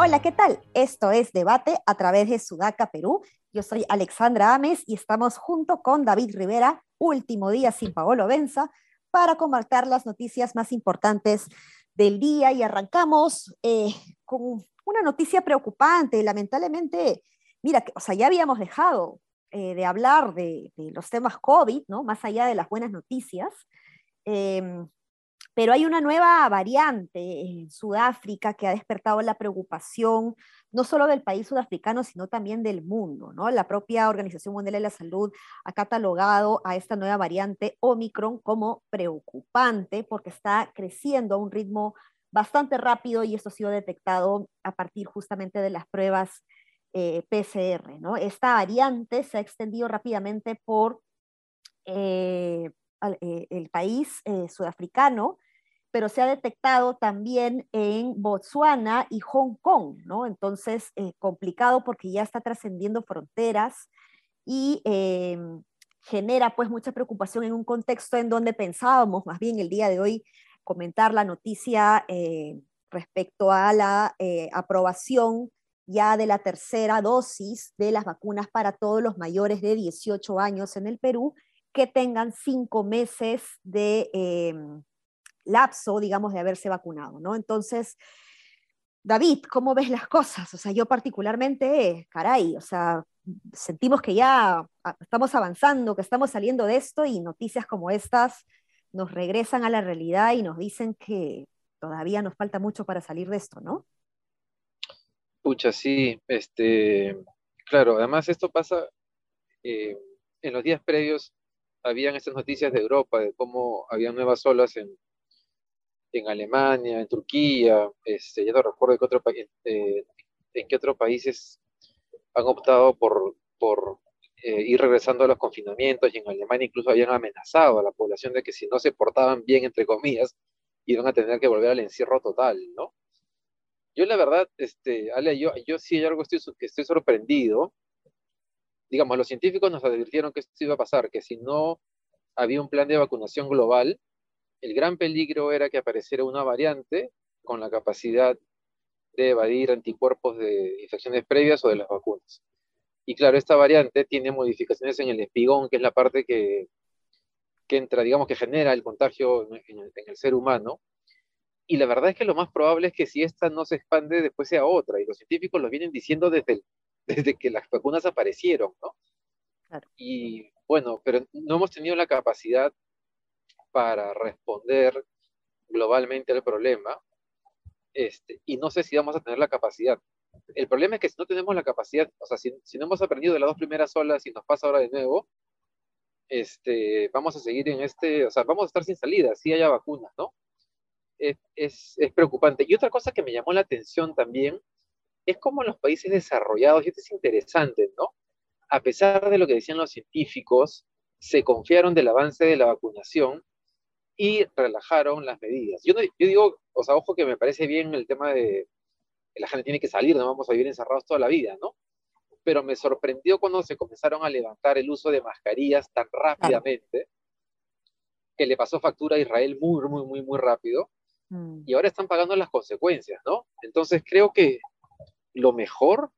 Hola, ¿qué tal? Esto es Debate a través de Sudaca, Perú. Yo soy Alexandra Ames y estamos junto con David Rivera, último día sin Paolo Benza, para comentar las noticias más importantes del día y arrancamos eh, con una noticia preocupante. Lamentablemente, mira, o sea, ya habíamos dejado eh, de hablar de, los temas COVID, ¿no? Más allá de las buenas noticias. Em, pero hay una nueva variante en Sudáfrica que ha despertado la preocupación no solo del país sudafricano, sino también del mundo. ¿no? La propia Organización Mundial de la Salud ha catalogado a esta nueva variante Omicron como preocupante porque está creciendo a un ritmo bastante rápido y esto ha sido detectado a partir justamente de las pruebas eh, PCR. ¿no? Esta variante se ha extendido rápidamente por eh, eh, el país sudafricano pero se ha detectado también en Botswana y Hong Kong, ¿no? Entonces, eh, complicado porque ya está trascendiendo fronteras y eh, genera pues mucha preocupación en un contexto en donde pensábamos más bien el día de hoy comentar la noticia eh, respecto a la aprobación ya de la tercera dosis de las vacunas para todos los mayores de 18 años en el Perú que tengan cinco meses de lapso, digamos, de haberse vacunado, ¿no? Entonces, David, ¿cómo ves las cosas? O sea, yo particularmente, caray, o sea, sentimos que ya estamos avanzando, que estamos saliendo de esto y noticias como estas nos regresan a la realidad y nos dicen que todavía nos falta mucho para salir de esto, ¿no? Sí, este, claro, además esto pasa, eh, en los días previos habían estas noticias de Europa, de cómo había nuevas olas en, en Alemania, en Turquía, este, ya no recuerdo qué, otro, eh, en qué otros países han optado por, por eh, ir regresando a los confinamientos y en Alemania incluso habían amenazado a la población de que si no se portaban bien, entre comillas, iban a tener que volver al encierro total, ¿no? Yo la verdad, este, Ale, yo, yo sí hay algo estoy, que estoy sorprendido. Digamos, los científicos nos advirtieron que esto iba a pasar, que si no había un plan de vacunación global, el gran peligro era que apareciera una variante con la capacidad de evadir anticuerpos de infecciones previas o de las vacunas. Y claro, esta variante tiene modificaciones en el espigón, que es la parte que, entra, digamos, que genera el contagio en el, ser humano. Y la verdad es que lo más probable es que si esta no se expande, después sea otra. Y los científicos lo vienen diciendo desde, desde que las vacunas aparecieron, ¿no? Y bueno, pero no hemos tenido la capacidad para responder globalmente al problema, este, y no sé si vamos a tener la capacidad. El problema es que si no tenemos la capacidad, o sea, si, no hemos aprendido de las dos primeras olas y nos pasa ahora de nuevo, este, vamos a seguir en este, o sea, vamos a estar sin salida, si haya vacunas, ¿no? Es, es, preocupante. Y otra cosa que me llamó la atención también es cómo los países desarrollados, y esto es interesante, ¿no? A pesar de lo que decían los científicos, se confiaron del avance de la vacunación y relajaron las medidas. Yo, yo digo, o sea, ojo que me parece bien el tema de que la gente tiene que salir, no vamos a vivir encerrados toda la vida, ¿no? Pero me sorprendió cuando se comenzaron a levantar el uso de mascarillas tan rápidamente, que le pasó factura a Israel muy, muy, muy, muy rápido, mm. y ahora están pagando las consecuencias, ¿no? Entonces creo que lo mejor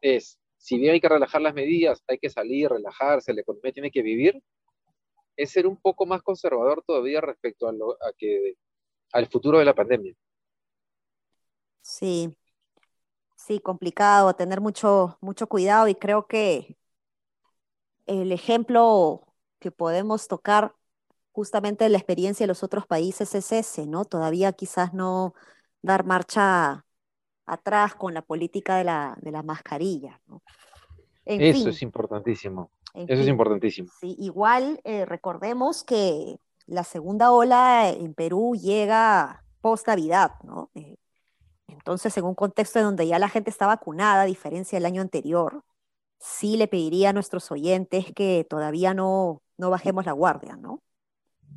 es, si bien hay que relajar las medidas, hay que salir, relajarse, la economía tiene que vivir, es ser un poco más conservador todavía respecto a, lo, que, al futuro de la pandemia. Sí, sí, complicado, tener mucho, mucho cuidado y creo que el ejemplo que podemos tocar justamente la experiencia de los otros países es ese, ¿no? Todavía quizás no dar marcha atrás con la política de la, de la mascarilla, ¿no? Eso es importantísimo. Eso es importantísimo. Sí, igual eh, recordemos que la segunda ola en Perú llega post Navidad, ¿no? Eh, entonces, en un contexto en donde ya la gente está vacunada, a diferencia del año anterior, sí le pediría a nuestros oyentes que todavía no, no bajemos la guardia, ¿no?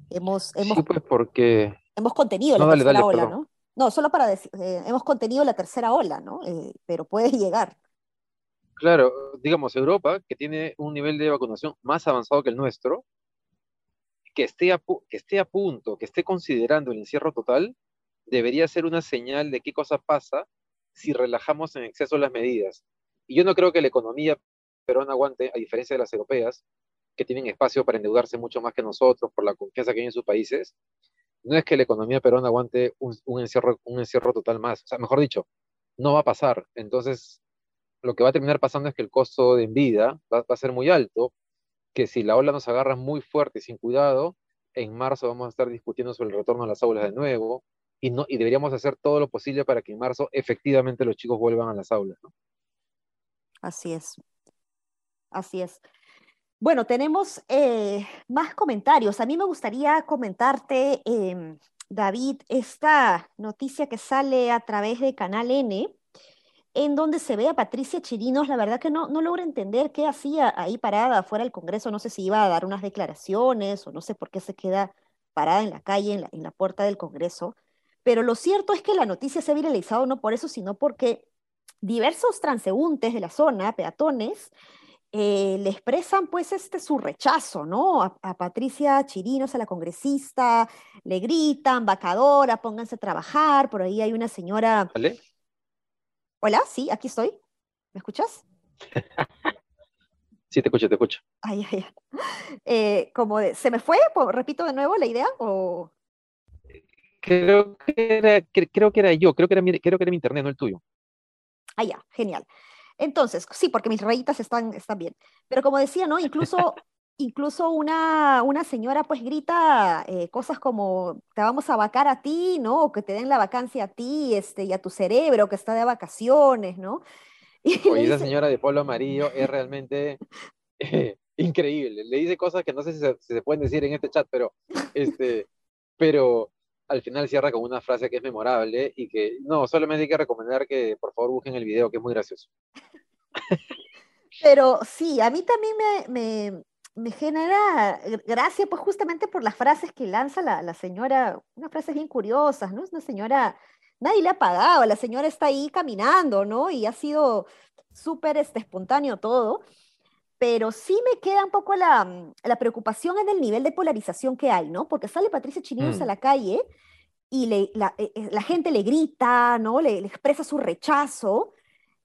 Hemos, hemos, sí, pues porque... Hemos contenido la tercera ola, ¿no? No, solo para decir, eh, hemos contenido la tercera ola, ¿no? pero puede llegar. Claro, digamos, Europa, que tiene un nivel de vacunación más avanzado que el nuestro, que esté a, que esté a punto, que esté considerando el encierro total, debería ser una señal de qué cosa pasa si relajamos en exceso las medidas. Y yo no creo que la economía peruana aguante, a diferencia de las europeas, que tienen espacio para endeudarse mucho más que nosotros por la confianza que hay en sus países, no es que la economía peruana aguante un, encierro, un encierro total más. O sea, mejor dicho, no va a pasar. Entonces, lo que va a terminar pasando es que el costo de vida va, a ser muy alto, que si la ola nos agarra muy fuerte y sin cuidado, en marzo vamos a estar discutiendo sobre el retorno a las aulas de nuevo y, no, y deberíamos hacer todo lo posible para que en marzo efectivamente los chicos vuelvan a las aulas. Así es. Así es. Bueno, tenemos eh, más comentarios. A mí me gustaría comentarte, em, David, esta noticia que sale a través de Canal N, en donde se ve a Patricia Chirinos, la verdad que no, no logro entender qué hacía ahí parada fuera del Congreso, no sé si iba a dar unas declaraciones o no sé por qué se queda parada en la calle, en la, en la puerta del Congreso, pero lo cierto es que la noticia se ha viralizado no por eso, sino porque diversos transeúntes de la zona, peatones, eh, le expresan pues este su rechazo, ¿no? A, Patricia Chirinos, a la congresista, le gritan, vacadora, pónganse a trabajar, por ahí hay una señora... ¿Vale? Hola, sí, aquí estoy. ¿Me escuchas? sí, te escucho, te escucho. Ay, ay, ay. Eh, como ¿se me fue? Repito de nuevo la idea o... Creo que era, creo que era yo, creo que era, mi, creo que era mi internet, no el tuyo. Ah, ya, genial. Entonces, sí, porque mis rayitas están, están bien. Pero como decía, ¿no? Incluso, incluso una, una señora pues grita eh, cosas como te vamos a vacar a ti, ¿no? O que te den la vacancia a ti este, y a tu cerebro que está de vacaciones, ¿no? Y Oye, esa señora de polo amarillo es realmente eh, increíble. Le dice cosas que no sé si se, si se, pueden decir en este chat, pero, este, pero al final cierra con una frase que es memorable y que, no, solamente hay que recomendar que por favor busquen el video, que es muy gracioso. Pero sí, a mí también me, me, genera gracia, pues justamente por las frases que lanza la, la, señora, unas frases bien curiosas, ¿no? Es una señora, nadie le ha pagado, la señora está ahí caminando, ¿no? Y ha sido súper este, espontáneo todo pero sí me queda un poco la, mm, la, preocupación en el nivel de polarización que hay, ¿no? Porque sale Patricia Chirinos a mm. la calle y le, la, eh, eh, la, gente le grita, ¿no? Le, expresa su rechazo.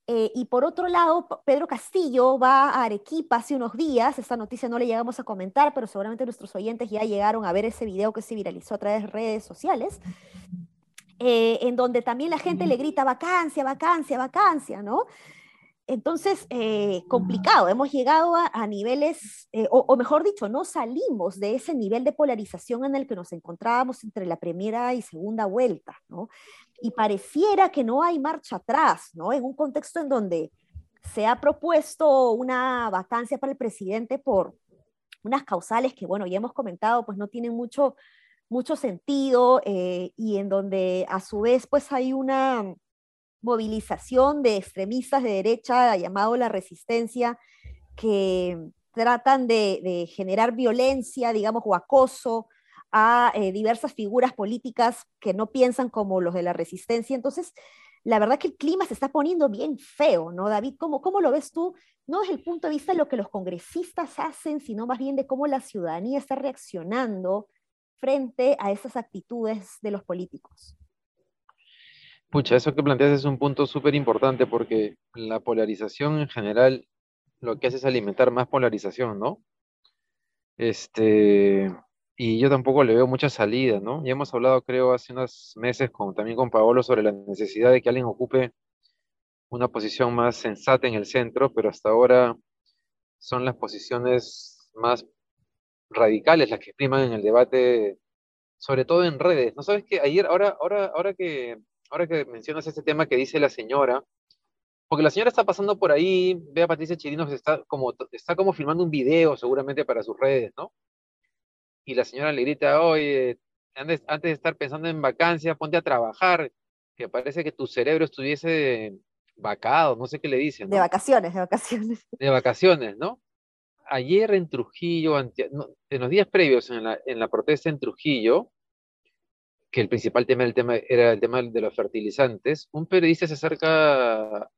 Eh, y por otro lado, Pedro Castillo va a Arequipa hace unos días, esta noticia no le llegamos a comentar, pero seguramente nuestros oyentes ya llegaron a ver ese video que se viralizó a través de redes sociales, en donde también la gente le grita vacancia, vacancia, vacancia, ¿no? Entonces, eh, complicado, hemos llegado a, niveles, eh, o, mejor dicho, no salimos de ese nivel de polarización en el que nos encontrábamos entre la primera y segunda vuelta, ¿no? Y pareciera que no hay marcha atrás, ¿no? En un contexto en donde se ha propuesto una vacancia para el presidente por unas causales que, bueno, ya hemos comentado, pues no tienen mucho, mucho sentido eh, y en donde a su vez, pues hay una movilización de extremistas de derecha llamado la resistencia, que tratan de, generar violencia, digamos, o acoso a eh, diversas figuras políticas que no piensan como los de la resistencia. Entonces, la verdad que el clima se está poniendo bien feo, ¿no, David? ¿Cómo, cómo lo ves tú? No desde el punto de vista de lo que los congresistas hacen, sino más bien de cómo la ciudadanía está reaccionando frente a esas actitudes de los políticos. Pucha, eso que planteas es un punto súper importante porque la polarización en general lo que hace es alimentar más polarización, ¿no? Este, y yo tampoco le veo mucha salida, ¿no? Ya hemos hablado, creo, hace unos meses con, también con Paolo sobre la necesidad de que alguien ocupe una posición más sensata en el centro, pero hasta ahora son las posiciones más radicales las que priman en el debate, sobre todo en redes. ¿No sabes que ayer, ahora, ahora, ahora que ahora que mencionas este tema que dice la señora, porque la señora está pasando por ahí, ve a Patricia Chirinos, está como, está como filmando un video seguramente para sus redes, ¿no? Y la señora le grita, oye, antes, antes de estar pensando en vacancia, ponte a trabajar, que parece que tu cerebro estuviese vacado, no sé qué le dicen. De vacaciones, de vacaciones. De vacaciones, ¿no? Ayer en Trujillo, en los días previos en la, en la protesta en Trujillo, que el principal tema, el tema era el tema de los fertilizantes, un periodista se acerca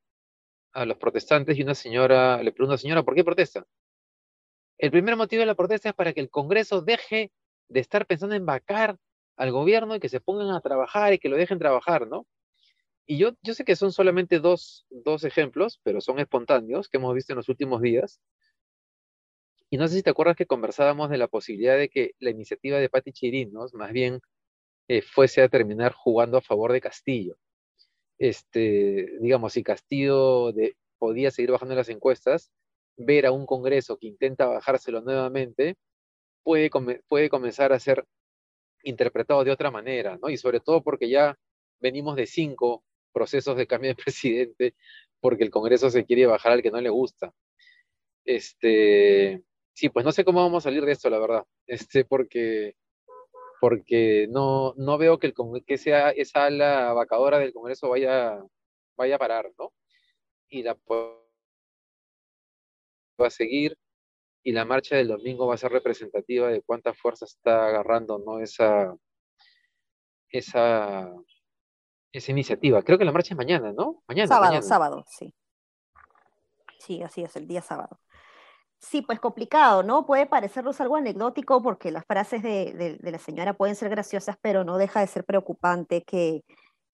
a los protestantes y una señora le pregunta, señora, ¿por qué protesta? El primer motivo de la protesta es para que el Congreso deje de estar pensando en vacar al gobierno y que se pongan a trabajar y que lo dejen trabajar, ¿no? Y yo, yo sé que son solamente dos, dos ejemplos, pero son espontáneos que hemos visto en los últimos días. Y no sé si te acuerdas que conversábamos de la posibilidad de que la iniciativa de Pati Chirinos más bien eh, fuese a terminar jugando a favor de Castillo. Este, digamos, si Castillo de, podía seguir bajando las encuestas, ver a un Congreso que intenta bajárselo nuevamente puede, puede comenzar a ser interpretado de otra manera, ¿no? Y sobre todo porque ya venimos de cinco procesos de cambio de presidente porque el Congreso se quiere bajar al que no le gusta. Este, sí, pues no sé cómo vamos a salir de esto, la verdad, este, porque, porque no, no veo que, el, que sea esa ala vacadora del Congreso vaya, vaya a parar, ¿no? Y la va a seguir y la marcha del domingo va a ser representativa de cuánta fuerza está agarrando ¿no? esa, esa, esa iniciativa. Creo que la marcha es mañana, ¿no? Mañana. Sábado, sábado, sí. Sí, así es, el día sábado. Sí, pues complicado, ¿no? Puede parecernos algo anecdótico porque las frases de, la señora pueden ser graciosas, pero no deja de ser preocupante que,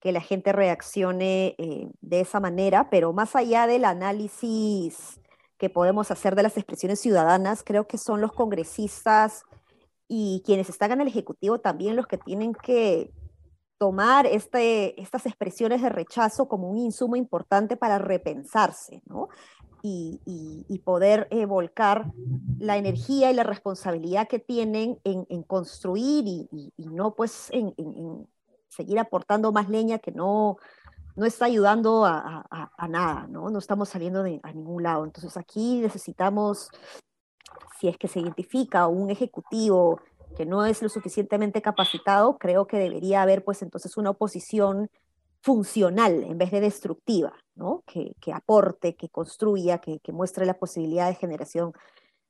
la gente reaccione eh, de esa manera, pero más allá del análisis que podemos hacer de las expresiones ciudadanas, creo que son los congresistas y quienes están en el Ejecutivo también los que tienen que tomar este, estas expresiones de rechazo como un insumo importante para repensarse, ¿no? Y, poder eh, volcar la energía y la responsabilidad que tienen en, construir y, no pues en, seguir aportando más leña que no, no está ayudando a, nada, ¿no? No estamos saliendo de, a ningún lado. Entonces aquí necesitamos, si es que se identifica un ejecutivo que no es lo suficientemente capacitado, creo que debería haber pues entonces una oposición funcional en vez de destructiva, ¿no? Que, aporte, que construya, que, que muestre la posibilidad de generación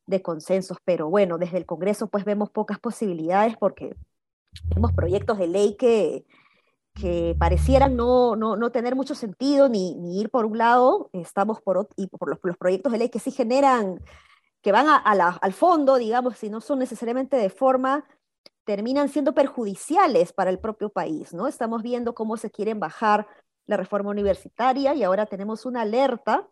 de consensos. Pero bueno, desde el Congreso pues vemos pocas posibilidades porque vemos proyectos de ley que, que parecieran no, no, no tener mucho sentido ni, ni, ir por un lado, estamos por, y por los, proyectos de ley que sí generan, que van a, al fondo, digamos, si no son necesariamente de forma, terminan siendo perjudiciales para el propio país, ¿no? Estamos viendo cómo se quieren bajar la reforma universitaria y ahora tenemos una alerta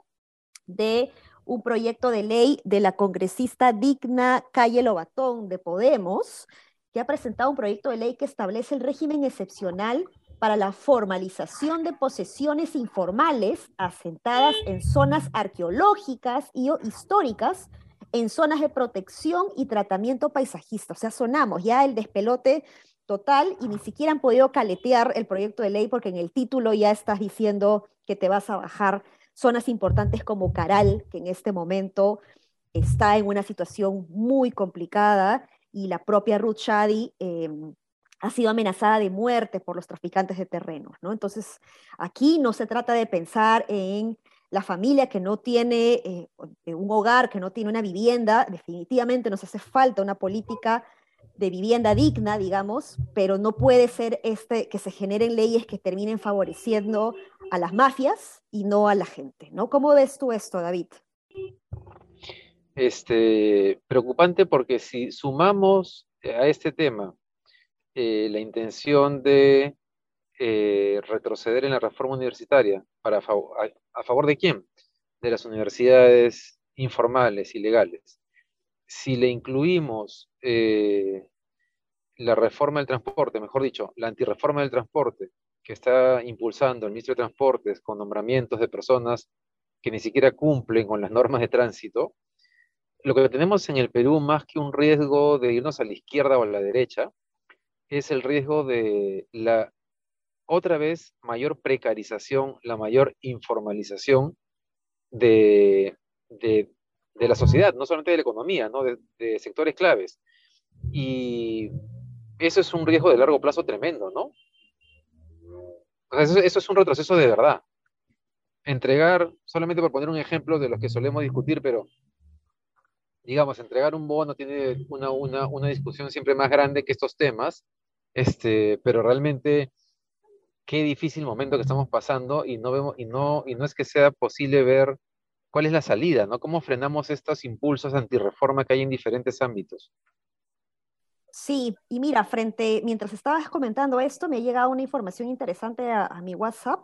de un proyecto de ley de la congresista Digna Calle Lobatón de Podemos, que ha presentado un proyecto de ley que establece el régimen excepcional para la formalización de posesiones informales asentadas en zonas arqueológicas y históricas, en zonas de protección y tratamiento paisajista. O sea, sonamos ya el despelote total y ni siquiera han podido caletear el proyecto de ley porque en el título ya estás diciendo que te vas a bajar zonas importantes como Caral, que en este momento está en una situación muy complicada y la propia Ruth Shadi em, ha sido amenazada de muerte por los traficantes de terrenos, ¿no? Entonces, aquí no se trata de pensar en la familia que no tiene eh, un hogar, que no tiene una vivienda, definitivamente nos hace falta una política de vivienda digna, digamos, pero no puede ser este, que se generen leyes que terminen favoreciendo a las mafias y no a la gente, ¿no? ¿Cómo ves tú esto, David? Este, preocupante porque si sumamos a este tema eh, la intención de eh, retroceder en la reforma universitaria para a, favor de quién? De las universidades informales, ilegales. Si le incluimos eh, la reforma del transporte, mejor dicho, la antirreforma del transporte, que está impulsando el ministro de Transportes con nombramientos de personas que ni siquiera cumplen con las normas de tránsito, lo que tenemos en el Perú, más que un riesgo de irnos a la izquierda o a la derecha, es el riesgo de la otra vez mayor precarización, la mayor informalización de, la sociedad, no solamente de la economía, ¿no? de, sectores claves. Y eso es un riesgo de largo plazo tremendo, ¿no? eso, eso, es un retroceso de verdad. Entregar, solamente por poner un ejemplo de los que solemos discutir, pero digamos, entregar un bono tiene una, una, una discusión siempre más grande que estos temas, este, pero realmente qué difícil momento que estamos pasando y no vemos, y no, y no es que sea posible ver cuál es la salida, ¿no? ¿Cómo frenamos estos impulsos antirreforma que hay en diferentes ámbitos? Sí, y mira, frente, mientras estabas comentando esto, me ha llegado una información interesante a, mi WhatsApp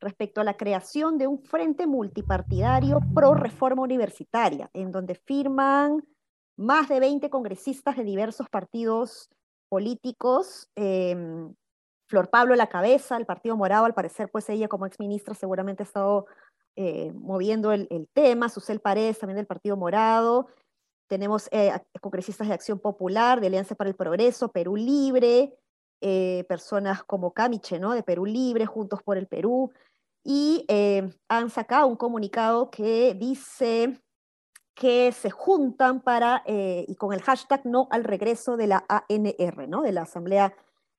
respecto a la creación de un frente multipartidario pro reforma universitaria, en donde firman más de 20 congresistas de diversos partidos políticos. Eh, Flor Pablo la cabeza, el Partido Morado, al parecer, pues ella como exministra seguramente ha estado eh, moviendo el, el, tema, Susel Paredes también del Partido Morado, tenemos eh, congresistas de Acción Popular, de Alianza para el Progreso, Perú Libre, eh, personas como Camiche, ¿no? De Perú Libre, Juntos por el Perú, y eh, han sacado un comunicado que dice que se juntan para, y con el hashtag no al regreso de la ANR, ¿no? De la Asamblea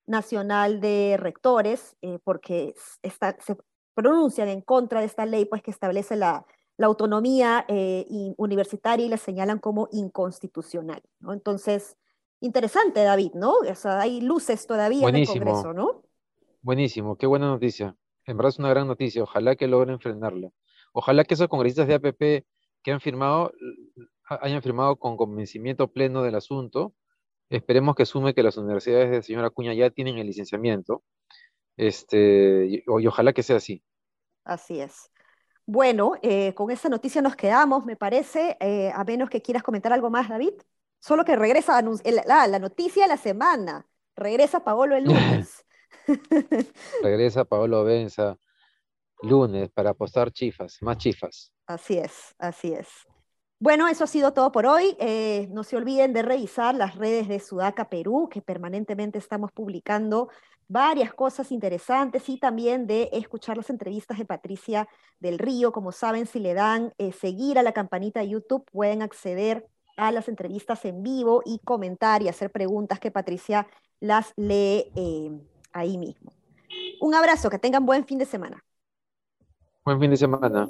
Nacional de Rectores, eh, porque está, se pronuncian en contra de esta ley, pues que establece la, la autonomía eh, universitaria y la señalan como inconstitucional, ¿no? Entonces, interesante, David, ¿no? O sea, hay luces todavía Buenísimo. en el Congreso, ¿no? Buenísimo, qué buena noticia. En verdad es una gran noticia. Ojalá que logren frenarla. Ojalá que esos congresistas de APP que han firmado hayan firmado con convencimiento pleno del asunto. Esperemos que sume que las universidades de señora Acuña ya tienen el licenciamiento. Este, y, y ojalá que sea así. Así es. Bueno, eh, con esa noticia nos quedamos, me parece, eh, a menos que quieras comentar algo más, David. Solo que regresa la, la noticia de la semana. Regresa Paolo el lunes. Regresa Paolo Benza lunes para apostar chifas, más chifas. Así es, así es. Bueno, eso ha sido todo por hoy. Eh, no se olviden de revisar las redes de Sudaca Perú, que permanentemente estamos publicando varias cosas interesantes y también de escuchar las entrevistas de Patricia del Río. Como saben, si le dan eh, seguir a la campanita de YouTube, pueden acceder a las entrevistas en vivo y comentar y hacer preguntas que Patricia las lee eh, ahí mismo. Un abrazo, que tengan buen fin de semana. Buen fin de semana.